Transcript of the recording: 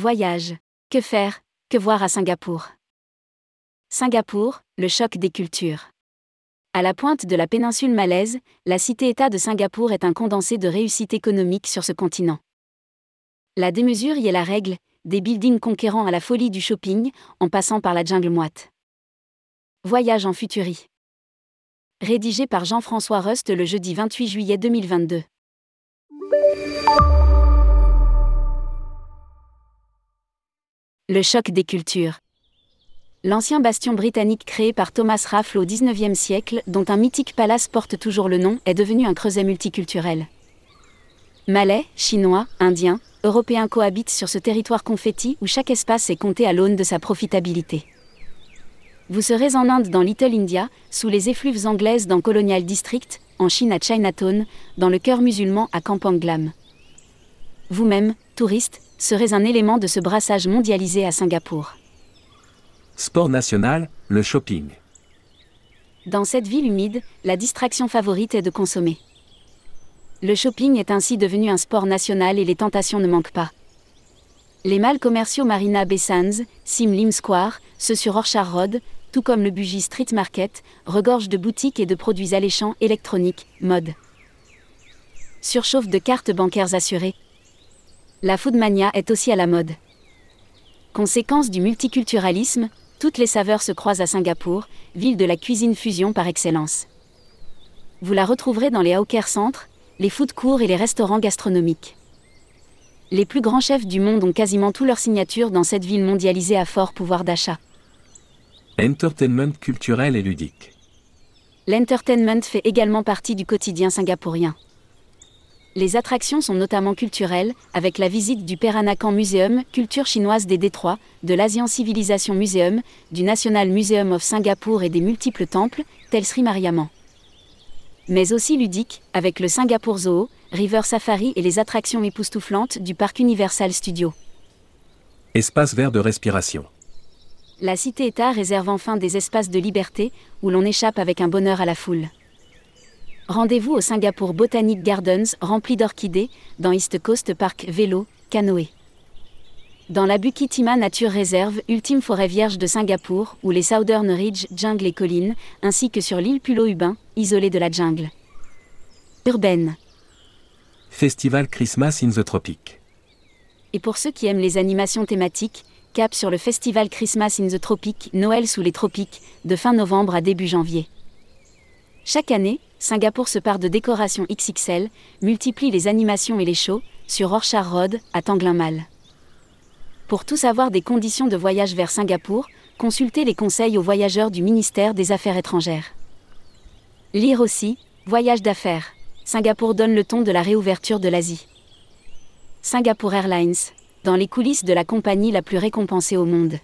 Voyage. Que faire, que voir à Singapour? Singapour, le choc des cultures. À la pointe de la péninsule malaise, la cité-État de Singapour est un condensé de réussite économique sur ce continent. La démesure y est la règle, des buildings conquérants à la folie du shopping, en passant par la jungle moite. Voyage en futurie. Rédigé par Jean-François Rust le jeudi 28 juillet 2022. Le choc des cultures. L'ancien bastion britannique créé par Thomas Raffles au XIXe siècle, dont un mythique palace porte toujours le nom, est devenu un creuset multiculturel. Malais, Chinois, Indiens, Européens cohabitent sur ce territoire confetti où chaque espace est compté à l'aune de sa profitabilité. Vous serez en Inde dans Little India, sous les effluves anglaises dans Colonial District, en Chine à Chinatown, dans le cœur musulman à Kampong Glam. Vous-même, touriste, serait un élément de ce brassage mondialisé à Singapour. Sport national, le shopping. Dans cette ville humide, la distraction favorite est de consommer. Le shopping est ainsi devenu un sport national et les tentations ne manquent pas. Les malls commerciaux Marina Bay Sands, Sim Lim Square, ceux sur Orchard Road, tout comme le Bugy Street Market, regorgent de boutiques et de produits alléchants électroniques, mode. Surchauffe de cartes bancaires assurées, la foodmania est aussi à la mode. Conséquence du multiculturalisme, toutes les saveurs se croisent à Singapour, ville de la cuisine fusion par excellence. Vous la retrouverez dans les hawker centres, les food courts et les restaurants gastronomiques. Les plus grands chefs du monde ont quasiment tous leurs signatures dans cette ville mondialisée à fort pouvoir d'achat. Entertainment culturel et ludique. L'entertainment fait également partie du quotidien singapourien. Les attractions sont notamment culturelles, avec la visite du Peranakan Museum, culture chinoise des Détroits, de l'Asian Civilization Museum, du National Museum of Singapore et des multiples temples, tels Sri Mariamman. Mais aussi ludique, avec le Singapour Zoo, River Safari et les attractions époustouflantes du parc Universal Studio. Espace vert de respiration. La cité-État réserve enfin des espaces de liberté, où l'on échappe avec un bonheur à la foule. Rendez-vous au Singapour Botanic Gardens rempli d'orchidées, dans East Coast Park vélo, canoë. Dans la Bukitima Nature Reserve, ultime forêt vierge de Singapour, où les Southern Ridge, jungle et collines, ainsi que sur l'île Pulo Ubin, isolée de la jungle. Urbaine. Festival Christmas in the Tropic. Et pour ceux qui aiment les animations thématiques, cap sur le Festival Christmas in the Tropic, Noël sous les tropiques, de fin novembre à début janvier. Chaque année, Singapour se part de décorations XXL, multiplie les animations et les shows, sur Orchard Road, à Tanglinmal. Pour tout savoir des conditions de voyage vers Singapour, consultez les conseils aux voyageurs du ministère des Affaires étrangères. Lire aussi, Voyage d'affaires. Singapour donne le ton de la réouverture de l'Asie. Singapour Airlines, dans les coulisses de la compagnie la plus récompensée au monde.